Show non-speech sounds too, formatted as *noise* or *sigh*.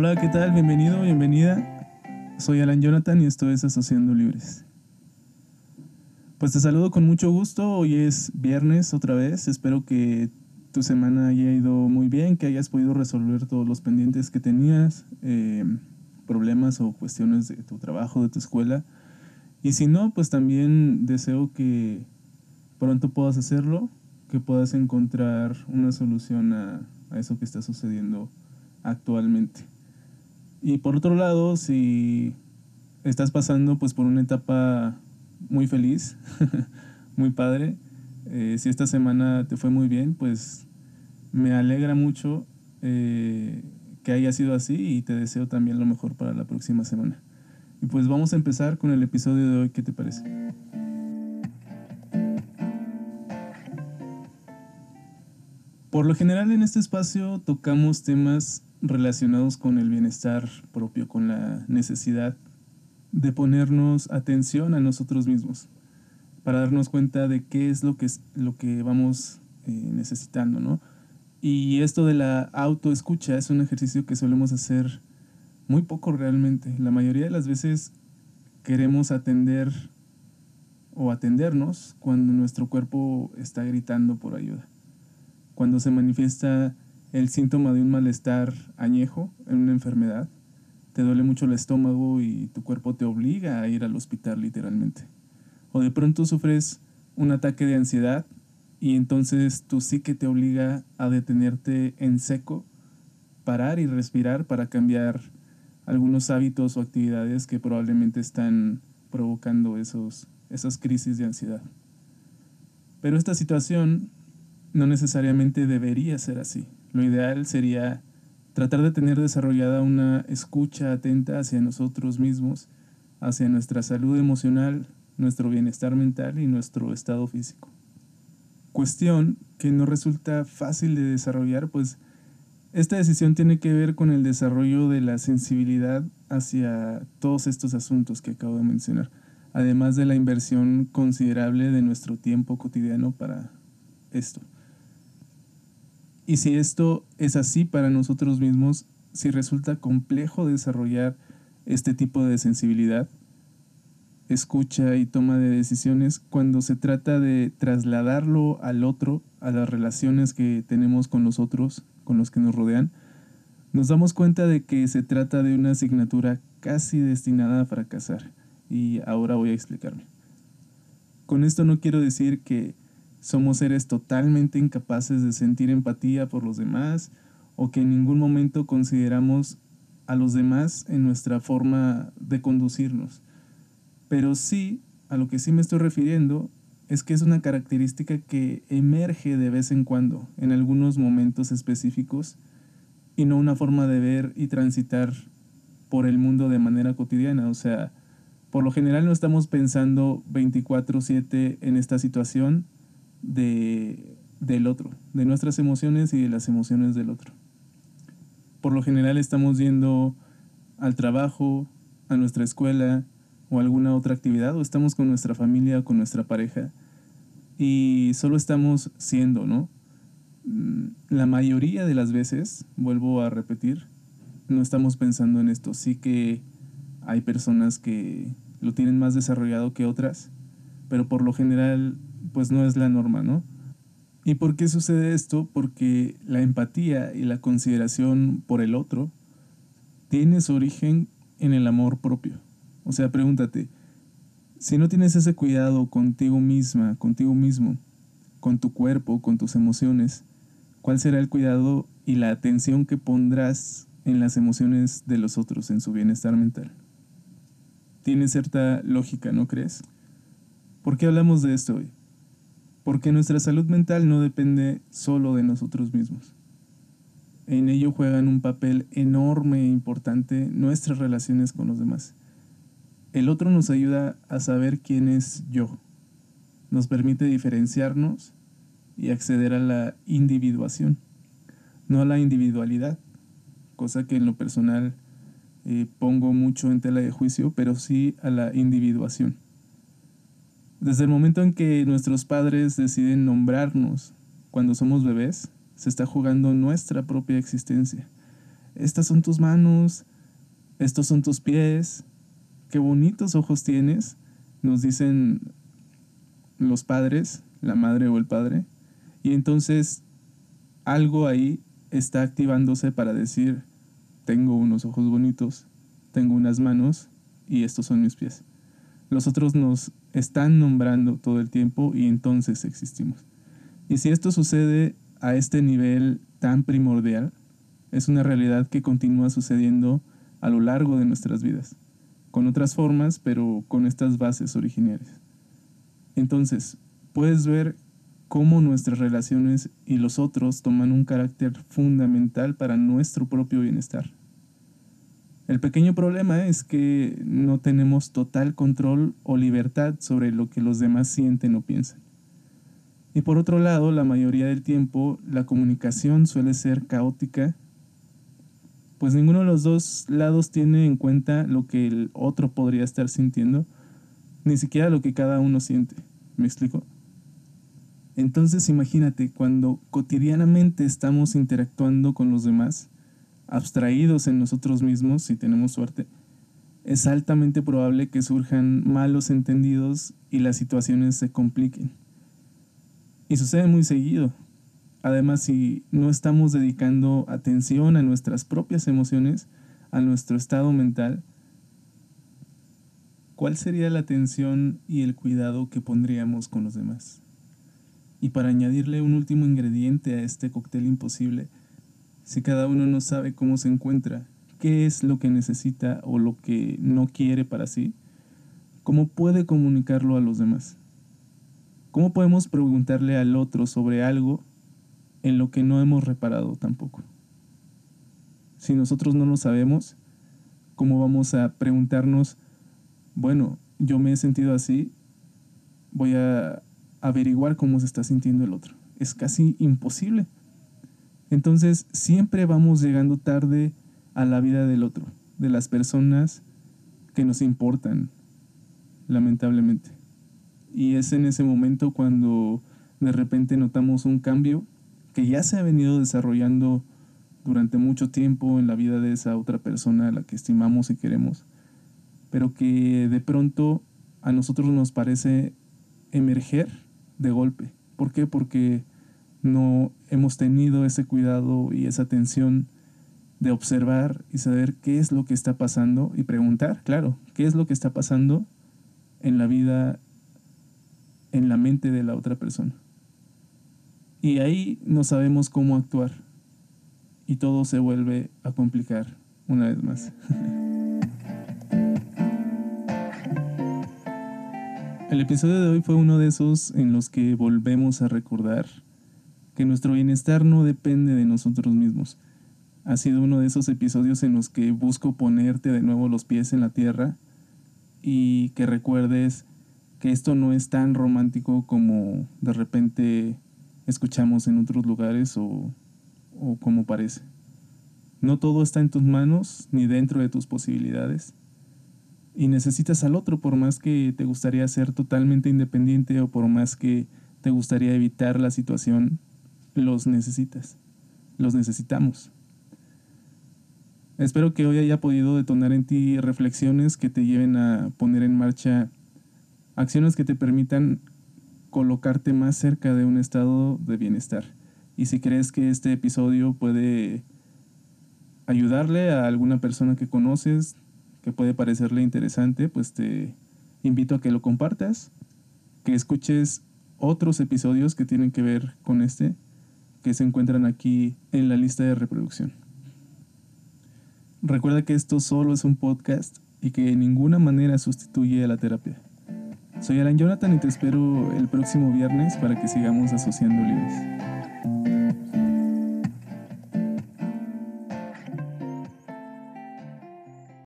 Hola, ¿qué tal? Bienvenido, bienvenida. Soy Alan Jonathan y esto es Asociando Libres. Pues te saludo con mucho gusto. Hoy es viernes otra vez. Espero que tu semana haya ido muy bien, que hayas podido resolver todos los pendientes que tenías, eh, problemas o cuestiones de tu trabajo, de tu escuela. Y si no, pues también deseo que pronto puedas hacerlo, que puedas encontrar una solución a, a eso que está sucediendo actualmente. Y por otro lado, si estás pasando pues por una etapa muy feliz, *laughs* muy padre, eh, si esta semana te fue muy bien, pues me alegra mucho eh, que haya sido así y te deseo también lo mejor para la próxima semana. Y pues vamos a empezar con el episodio de hoy, ¿qué te parece? Por lo general en este espacio tocamos temas relacionados con el bienestar propio, con la necesidad de ponernos atención a nosotros mismos, para darnos cuenta de qué es lo que, es, lo que vamos eh, necesitando, ¿no? Y esto de la autoescucha es un ejercicio que solemos hacer muy poco realmente. La mayoría de las veces queremos atender o atendernos cuando nuestro cuerpo está gritando por ayuda. Cuando se manifiesta el síntoma de un malestar añejo en una enfermedad, te duele mucho el estómago y tu cuerpo te obliga a ir al hospital literalmente. O de pronto sufres un ataque de ansiedad y entonces tu psique te obliga a detenerte en seco, parar y respirar para cambiar algunos hábitos o actividades que probablemente están provocando esos, esas crisis de ansiedad. Pero esta situación no necesariamente debería ser así. Lo ideal sería tratar de tener desarrollada una escucha atenta hacia nosotros mismos, hacia nuestra salud emocional, nuestro bienestar mental y nuestro estado físico. Cuestión que no resulta fácil de desarrollar, pues esta decisión tiene que ver con el desarrollo de la sensibilidad hacia todos estos asuntos que acabo de mencionar, además de la inversión considerable de nuestro tiempo cotidiano para esto. Y si esto es así para nosotros mismos, si resulta complejo desarrollar este tipo de sensibilidad, escucha y toma de decisiones cuando se trata de trasladarlo al otro, a las relaciones que tenemos con los otros, con los que nos rodean, nos damos cuenta de que se trata de una asignatura casi destinada a fracasar. Y ahora voy a explicarme. Con esto no quiero decir que somos seres totalmente incapaces de sentir empatía por los demás o que en ningún momento consideramos a los demás en nuestra forma de conducirnos. Pero sí, a lo que sí me estoy refiriendo es que es una característica que emerge de vez en cuando, en algunos momentos específicos, y no una forma de ver y transitar por el mundo de manera cotidiana. O sea, por lo general no estamos pensando 24/7 en esta situación, de, del otro, de nuestras emociones y de las emociones del otro. Por lo general estamos yendo al trabajo, a nuestra escuela o alguna otra actividad o estamos con nuestra familia o con nuestra pareja y solo estamos siendo, ¿no? Mm, la mayoría de las veces, vuelvo a repetir, no estamos pensando en esto. Sí que hay personas que lo tienen más desarrollado que otras, pero por lo general pues no es la norma, ¿no? ¿Y por qué sucede esto? Porque la empatía y la consideración por el otro tiene su origen en el amor propio. O sea, pregúntate, si no tienes ese cuidado contigo misma, contigo mismo, con tu cuerpo, con tus emociones, ¿cuál será el cuidado y la atención que pondrás en las emociones de los otros, en su bienestar mental? Tiene cierta lógica, ¿no crees? ¿Por qué hablamos de esto hoy? Porque nuestra salud mental no depende solo de nosotros mismos. En ello juegan un papel enorme e importante nuestras relaciones con los demás. El otro nos ayuda a saber quién es yo, nos permite diferenciarnos y acceder a la individuación, no a la individualidad, cosa que en lo personal eh, pongo mucho en tela de juicio, pero sí a la individuación. Desde el momento en que nuestros padres deciden nombrarnos cuando somos bebés, se está jugando nuestra propia existencia. estas son tus manos, estos son tus pies, qué bonitos ojos tienes, nos dicen los padres, la madre o el padre, y entonces algo ahí está activándose para decir, tengo unos ojos bonitos, tengo unas manos y estos son mis pies. Los otros nos están nombrando todo el tiempo y entonces existimos. Y si esto sucede a este nivel tan primordial, es una realidad que continúa sucediendo a lo largo de nuestras vidas, con otras formas, pero con estas bases originales. Entonces, puedes ver cómo nuestras relaciones y los otros toman un carácter fundamental para nuestro propio bienestar. El pequeño problema es que no tenemos total control o libertad sobre lo que los demás sienten o piensan. Y por otro lado, la mayoría del tiempo la comunicación suele ser caótica, pues ninguno de los dos lados tiene en cuenta lo que el otro podría estar sintiendo, ni siquiera lo que cada uno siente. ¿Me explico? Entonces imagínate, cuando cotidianamente estamos interactuando con los demás, abstraídos en nosotros mismos, si tenemos suerte, es altamente probable que surjan malos entendidos y las situaciones se compliquen. Y sucede muy seguido. Además, si no estamos dedicando atención a nuestras propias emociones, a nuestro estado mental, ¿cuál sería la atención y el cuidado que pondríamos con los demás? Y para añadirle un último ingrediente a este cóctel imposible, si cada uno no sabe cómo se encuentra, qué es lo que necesita o lo que no quiere para sí, ¿cómo puede comunicarlo a los demás? ¿Cómo podemos preguntarle al otro sobre algo en lo que no hemos reparado tampoco? Si nosotros no lo sabemos, ¿cómo vamos a preguntarnos, bueno, yo me he sentido así, voy a averiguar cómo se está sintiendo el otro? Es casi imposible. Entonces siempre vamos llegando tarde a la vida del otro, de las personas que nos importan, lamentablemente. Y es en ese momento cuando de repente notamos un cambio que ya se ha venido desarrollando durante mucho tiempo en la vida de esa otra persona a la que estimamos y queremos, pero que de pronto a nosotros nos parece emerger de golpe. ¿Por qué? Porque no hemos tenido ese cuidado y esa atención de observar y saber qué es lo que está pasando y preguntar, claro, qué es lo que está pasando en la vida, en la mente de la otra persona. Y ahí no sabemos cómo actuar y todo se vuelve a complicar una vez más. *laughs* El episodio de hoy fue uno de esos en los que volvemos a recordar que nuestro bienestar no depende de nosotros mismos. Ha sido uno de esos episodios en los que busco ponerte de nuevo los pies en la tierra y que recuerdes que esto no es tan romántico como de repente escuchamos en otros lugares o, o como parece. No todo está en tus manos ni dentro de tus posibilidades. Y necesitas al otro por más que te gustaría ser totalmente independiente o por más que te gustaría evitar la situación los necesitas, los necesitamos. Espero que hoy haya podido detonar en ti reflexiones que te lleven a poner en marcha acciones que te permitan colocarte más cerca de un estado de bienestar. Y si crees que este episodio puede ayudarle a alguna persona que conoces, que puede parecerle interesante, pues te invito a que lo compartas, que escuches otros episodios que tienen que ver con este que se encuentran aquí en la lista de reproducción. Recuerda que esto solo es un podcast y que de ninguna manera sustituye a la terapia. Soy Alan Jonathan y te espero el próximo viernes para que sigamos asociando libres.